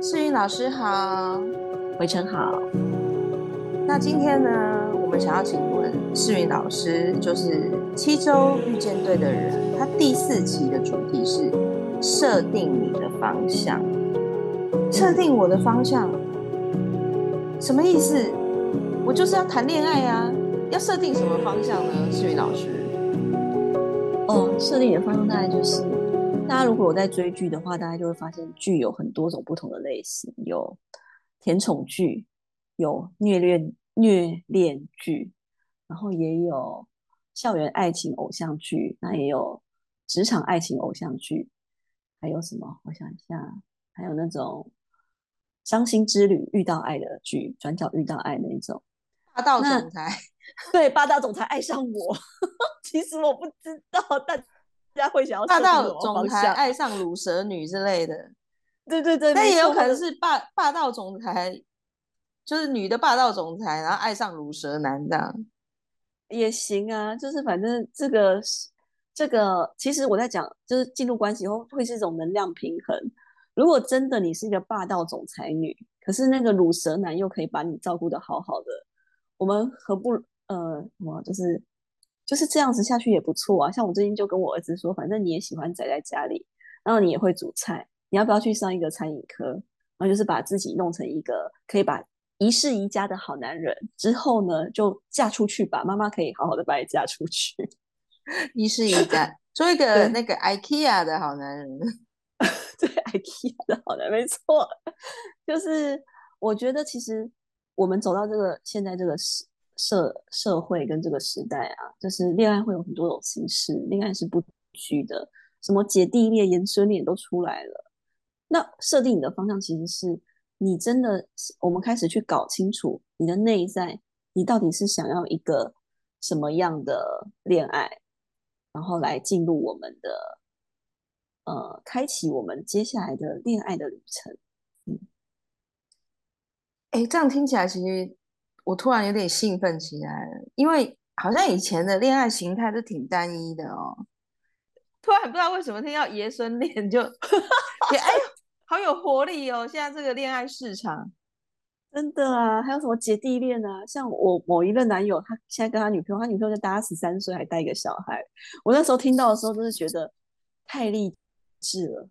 世云老师好，围城好。那今天呢，我们想要请问世云老师，就是七周遇见对的人，他第四期的主题是设定你的方向。设定我的方向，什么意思？我就是要谈恋爱呀，要设定什么方向呢？世云老师，哦，设定你的方向大概就是。大家如果有在追剧的话，大家就会发现剧有很多种不同的类型，有甜宠剧，有虐恋虐恋剧，然后也有校园爱情偶像剧，那也有职场爱情偶像剧，还有什么？我想一下，还有那种伤心之旅遇到爱的剧，转角遇到爱那种霸道总裁，对，霸道总裁爱上我，其实我不知道，但。家会想要霸道总裁爱上乳蛇女之类的，对对对，那也有可能是霸霸道总裁，就是女的霸道总裁，然后爱上乳蛇男这样也行啊。就是反正这个这个，其实我在讲，就是进入关系后会是一种能量平衡。如果真的你是一个霸道总裁女，可是那个乳蛇男又可以把你照顾的好好的，我们何不呃，我就是。就是这样子下去也不错啊，像我最近就跟我儿子说，反正你也喜欢宅在家里，然后你也会煮菜，你要不要去上一个餐饮科？然后就是把自己弄成一个可以把一世宜家的好男人，之后呢就嫁出去吧，妈妈可以好好的把你嫁出去，一世宜家，做一个那个 IKEA 的好男人，对 IKEA 的好男人，没错，就是我觉得其实我们走到这个现在这个时。社社会跟这个时代啊，就是恋爱会有很多种形式，恋爱是不拘的，什么姐弟恋、爷孙恋都出来了。那设定你的方向，其实是你真的，我们开始去搞清楚你的内在，你到底是想要一个什么样的恋爱，然后来进入我们的，呃，开启我们接下来的恋爱的旅程。嗯，哎，这样听起来其实。我突然有点兴奋起来了，因为好像以前的恋爱形态都挺单一的哦。突然不知道为什么听到爷孙恋就，哎呦，好有活力哦！现在这个恋爱市场，真的啊，还有什么姐弟恋啊？像我某一任男友，他现在跟他女朋友，他女朋友就大他十三岁，还带一个小孩。我那时候听到的时候，真是觉得太励志了。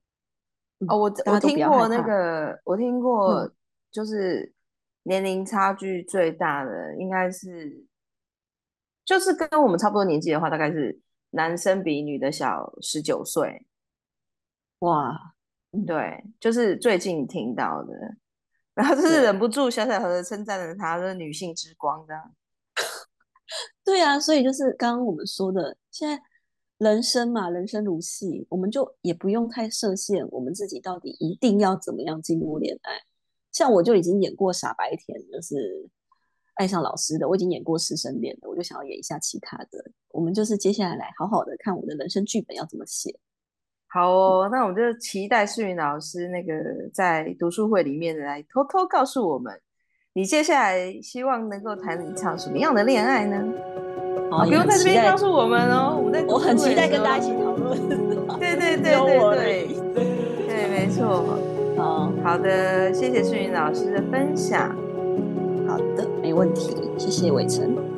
哦，我我听过那个，我听过，就是。年龄差距最大的应该是，就是跟我们差不多年纪的话，大概是男生比女的小十九岁。哇，对，就是最近听到的，然后就是忍不住小小的称赞了他，是女性之光这样。对啊，所以就是刚刚我们说的，现在人生嘛，人生如戏，我们就也不用太设限，我们自己到底一定要怎么样进入恋爱。像我就已经演过傻白甜，就是爱上老师的，我已经演过师生恋的，我就想要演一下其他的。我们就是接下来来好好的看我的人生剧本要怎么写。好哦，那我们就期待世云老师那个在读书会里面来偷偷告诉我们，你接下来希望能够谈一场什么样的恋爱呢？好，不用在这边告诉我们哦，我在我很期待跟大家一起讨论。对对对对对，对，没错。好的，谢谢顺云老师的分享。好的，没问题，谢谢伟成。